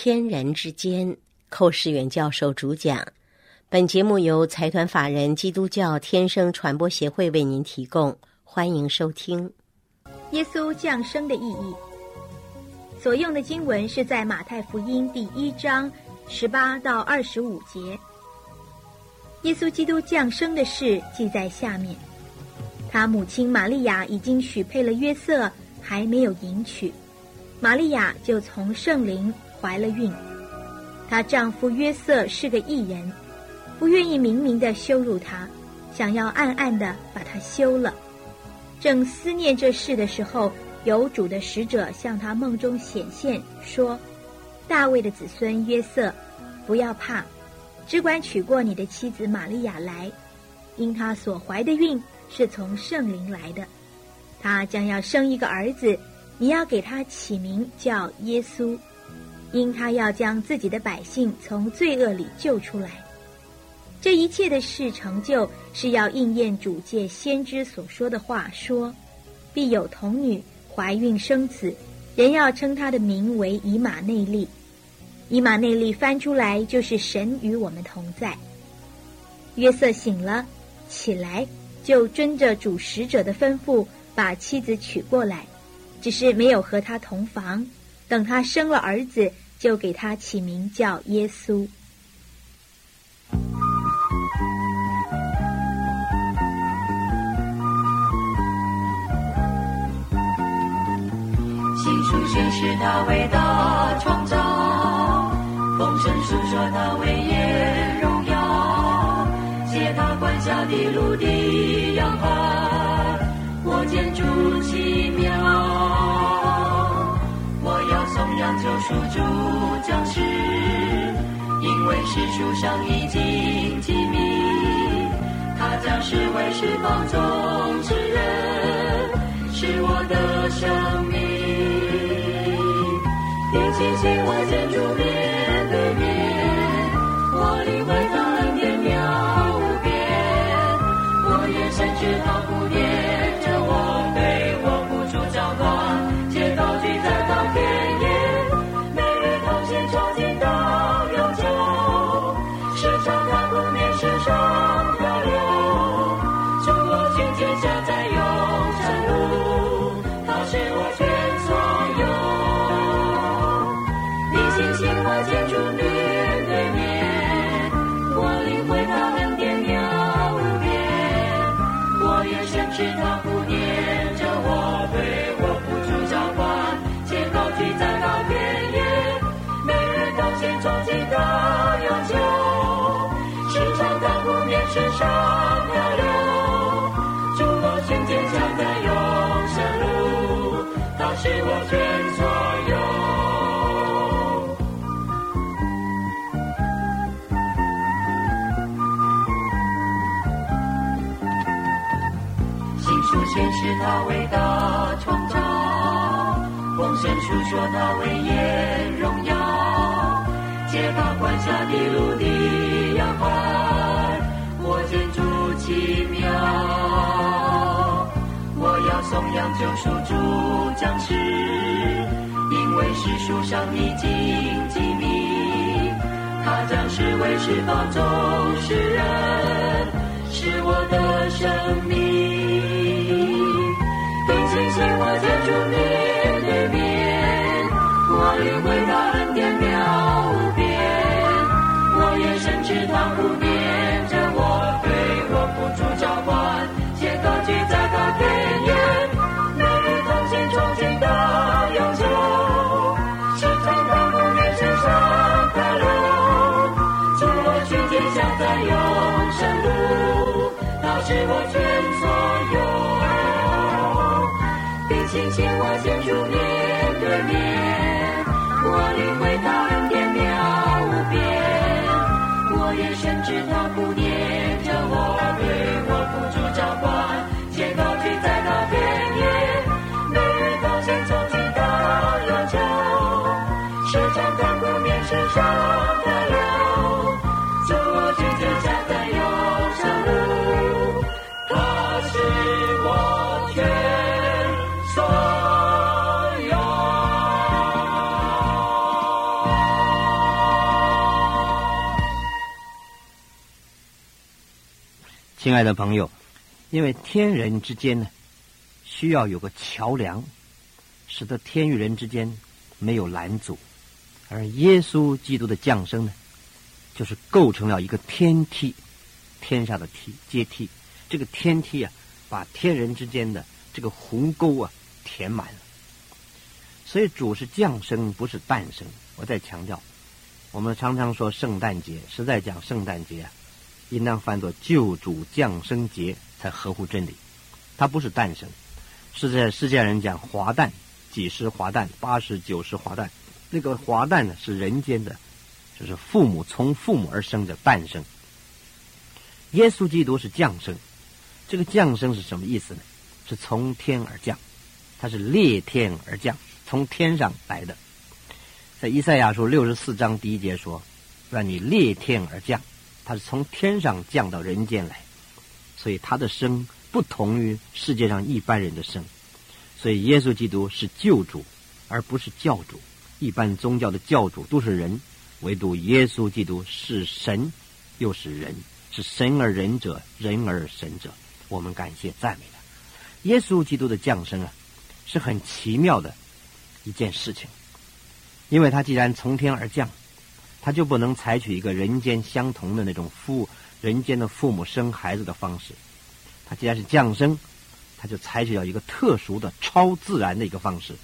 天人之间，寇世远教授主讲。本节目由财团法人基督教天生传播协会为您提供，欢迎收听。耶稣降生的意义，所用的经文是在马太福音第一章十八到二十五节。耶稣基督降生的事记在下面。他母亲玛利亚已经许配了约瑟，还没有迎娶。玛利亚就从圣灵怀了孕，她丈夫约瑟是个异人，不愿意明明的羞辱她，想要暗暗的把她休了。正思念这事的时候，有主的使者向他梦中显现，说：“大卫的子孙约瑟，不要怕，只管娶过你的妻子玛利亚来，因她所怀的孕是从圣灵来的，她将要生一个儿子。”你要给他起名叫耶稣，因他要将自己的百姓从罪恶里救出来。这一切的事成就，是要应验主借先知所说的话，说必有童女怀孕生子，人要称他的名为以马内利。以马内利翻出来就是神与我们同在。约瑟醒了，起来就遵着主使者的吩咐，把妻子娶过来。只是没有和他同房，等他生了儿子，就给他起名叫耶稣。新书宣示他伟大创造，风声诉说他威严荣耀，借他管辖的陆地洋海，救赎主将士，因为史书上已经记明，他将是为释放众之人，是我的生命。定亲亲我见主面对面，我领会他恩典妙无边，我眼神知他不念所见所有新书显示他伟大创造风神诉说他威严荣耀皆到管辖的陆地摇号颂扬救赎主将士，因为是书上已经记名，他将是为释放众世人，是我全所有。亲亲我见住面对面，我领会他恩典妙无边，我也深知他不亲爱的朋友，因为天人之间呢，需要有个桥梁，使得天与人之间没有拦阻，而耶稣基督的降生呢，就是构成了一个天梯，天上的梯阶梯。这个天梯啊，把天人之间的这个鸿沟啊填满了。所以主是降生，不是诞生。我再强调，我们常常说圣诞节，实在讲圣诞节啊。应当翻作救主降生节才合乎真理，它不是诞生，是在世界人讲华诞，几十华诞，八十九十华诞，那个华诞呢是人间的，就是父母从父母而生的诞生。耶稣基督是降生，这个降生是什么意思呢？是从天而降，它是裂天而降，从天上来的。在以赛亚书六十四章第一节说：“让你裂天而降。”他是从天上降到人间来，所以他的生不同于世界上一般人的生。所以耶稣基督是救主，而不是教主。一般宗教的教主都是人，唯独耶稣基督是神，又是人，是神而人者，人而神者。我们感谢赞美他。耶稣基督的降生啊，是很奇妙的一件事情，因为他既然从天而降。他就不能采取一个人间相同的那种父人间的父母生孩子的方式。他既然是降生，他就采取了一个特殊的超自然的一个方式。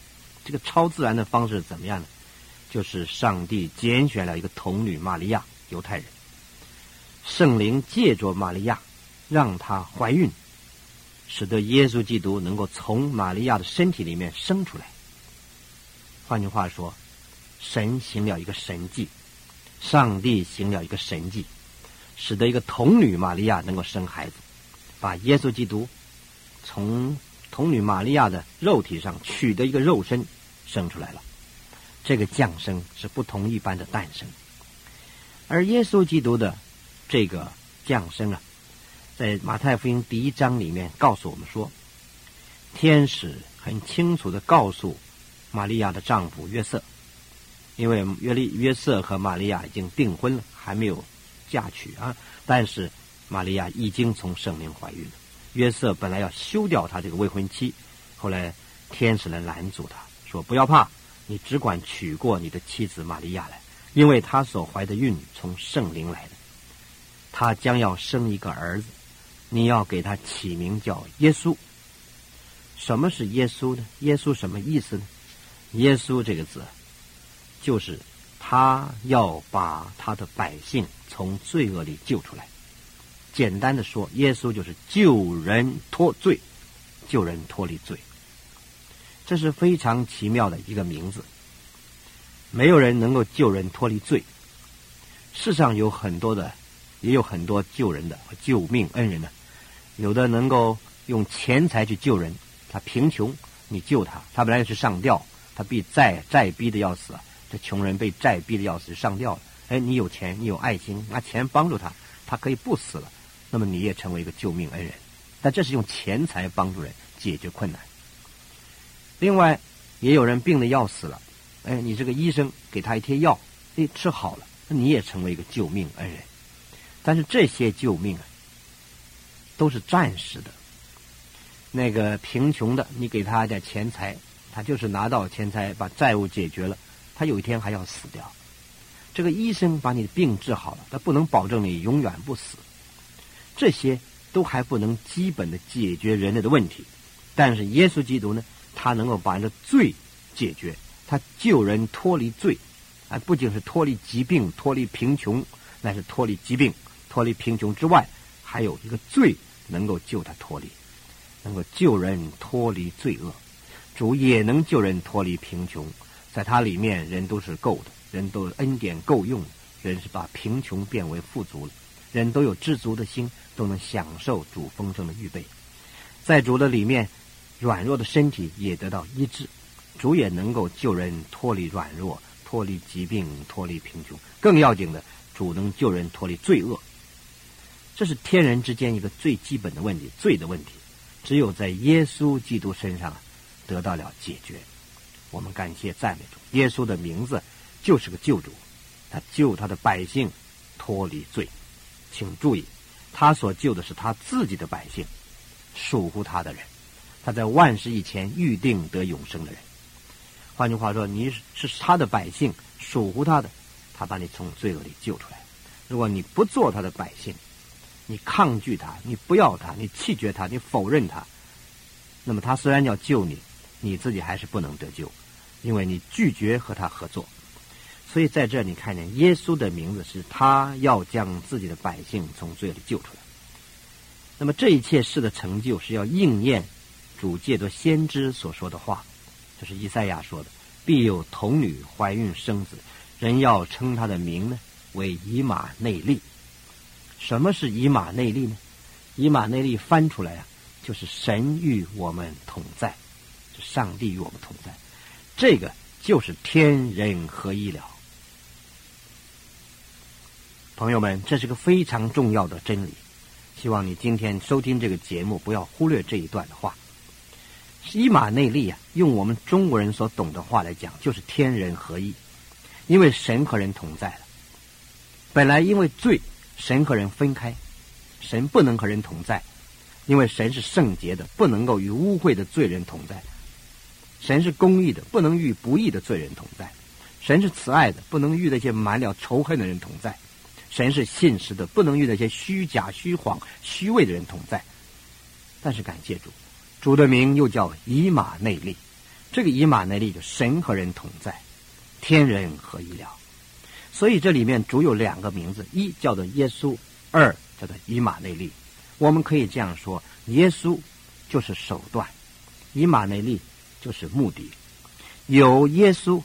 这个超自然的方式怎么样呢？就是上帝拣选了一个童女玛利亚，犹太人，圣灵借着玛利亚让她怀孕，使得耶稣基督能够从玛利亚的身体里面生出来。换句话说，神行了一个神迹。上帝行了一个神迹，使得一个童女玛利亚能够生孩子，把耶稣基督从童女玛利亚的肉体上取得一个肉身生出来了。这个降生是不同一般的诞生，而耶稣基督的这个降生啊，在马太福音第一章里面告诉我们说，天使很清楚的告诉玛利亚的丈夫约瑟。因为约利约瑟和玛利亚已经订婚了，还没有嫁娶啊。但是玛利亚已经从圣灵怀孕了。约瑟本来要休掉他这个未婚妻，后来天使来拦阻他说：“不要怕，你只管娶过你的妻子玛利亚来，因为她所怀的孕从圣灵来的。他将要生一个儿子，你要给他起名叫耶稣。什么是耶稣呢？耶稣什么意思呢？耶稣这个字。”就是他要把他的百姓从罪恶里救出来。简单的说，耶稣就是救人脱罪，救人脱离罪。这是非常奇妙的一个名字。没有人能够救人脱离罪。世上有很多的，也有很多救人的救命恩人呢。有的能够用钱财去救人，他贫穷，你救他，他本来是上吊，他被债债逼的要死。穷人被债逼的要死，上吊了。哎，你有钱，你有爱心，拿钱帮助他，他可以不死了。那么你也成为一个救命恩人。但这是用钱财帮助人解决困难。另外，也有人病的要死了，哎，你这个医生给他一贴药，哎，吃好了，那你也成为一个救命恩人。但是这些救命啊，都是暂时的。那个贫穷的，你给他点钱财，他就是拿到钱财把债务解决了。他有一天还要死掉，这个医生把你的病治好了，他不能保证你永远不死，这些都还不能基本的解决人类的问题。但是耶稣基督呢，他能够把人的罪解决，他救人脱离罪，啊，不仅是脱离疾病、脱离贫穷，那是脱离疾病、脱离贫穷之外，还有一个罪能够救他脱离，能够救人脱离罪恶，主也能救人脱离贫穷。在它里面，人都是够的，人都恩典够用，人是把贫穷变为富足了，人都有知足的心，都能享受主丰盛的预备。在主的里面，软弱的身体也得到医治，主也能够救人脱离软弱，脱离疾病，脱离贫穷。更要紧的，主能救人脱离罪恶。这是天人之间一个最基本的问题，罪的问题，只有在耶稣基督身上得到了解决。我们感谢赞美主，耶稣的名字就是个救主，他救他的百姓脱离罪。请注意，他所救的是他自己的百姓，属乎他的人，他在万事以前预定得永生的人。换句话说，你是他的百姓，属乎他的，他把你从罪恶里救出来。如果你不做他的百姓，你抗拒他，你不要他，你弃绝他，你否认他，那么他虽然要救你，你自己还是不能得救，因为你拒绝和他合作。所以在这你看见耶稣的名字是他要将自己的百姓从罪里救出来。那么这一切事的成就是要应验主借着先知所说的话，就是以赛亚说的：“必有童女怀孕生子，人要称他的名呢为以马内利。”什么是以马内利呢？以马内利翻出来啊，就是神与我们同在，上帝与我们同在，这个就是天人合一了。朋友们，这是个非常重要的真理。希望你今天收听这个节目，不要忽略这一段的话。西马内利啊，用我们中国人所懂的话来讲，就是天人合一。因为神和人同在了。本来因为罪，神和人分开，神不能和人同在，因为神是圣洁的，不能够与污秽的罪人同在。神是公义的，不能与不义的罪人同在。神是慈爱的，不能与那些满了仇恨的人同在。神是信实的，不能与那些虚假、虚谎、虚伪的人同在。但是感谢主，主的名又叫以马内利。这个以马内利就神和人同在，天人合一了。所以这里面主有两个名字：一叫做耶稣，二叫做以马内利。我们可以这样说：耶稣就是手段，以马内利就是目的。有耶稣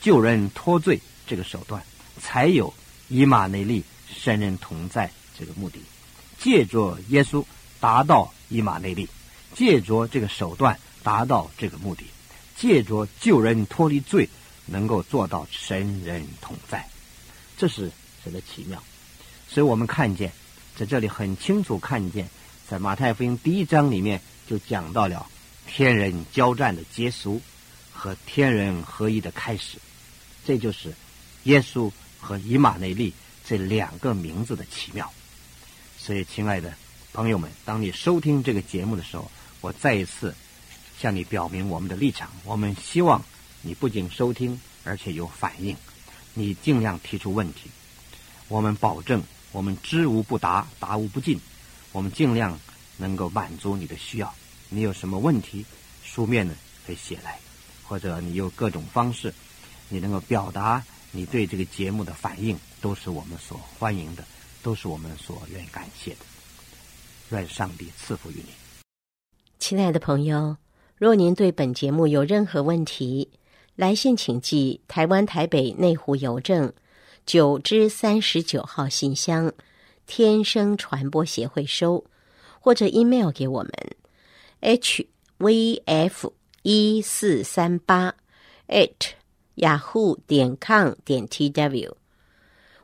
救人脱罪这个手段，才有。以马内利，神人同在这个目的，借着耶稣达到以马内利，借着这个手段达到这个目的，借着救人脱离罪，能够做到神人同在，这是神的奇妙。所以我们看见在这里很清楚看见，在马太福音第一章里面就讲到了天人交战的结束和天人合一的开始，这就是耶稣。和以马内利这两个名字的奇妙，所以，亲爱的朋友们，当你收听这个节目的时候，我再一次向你表明我们的立场。我们希望你不仅收听，而且有反应，你尽量提出问题。我们保证，我们知无不答，答无不尽。我们尽量能够满足你的需要。你有什么问题，书面的可以写来，或者你有各种方式，你能够表达。你对这个节目的反应都是我们所欢迎的，都是我们所愿意感谢的。愿上帝赐福于你，亲爱的朋友。若您对本节目有任何问题，来信请寄台湾台北内湖邮政九之三十九号信箱，天生传播协会收，或者 email 给我们 h v f 一四三八 h。雅虎点 com 点 tw，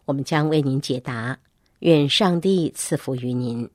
我们将为您解答。愿上帝赐福于您。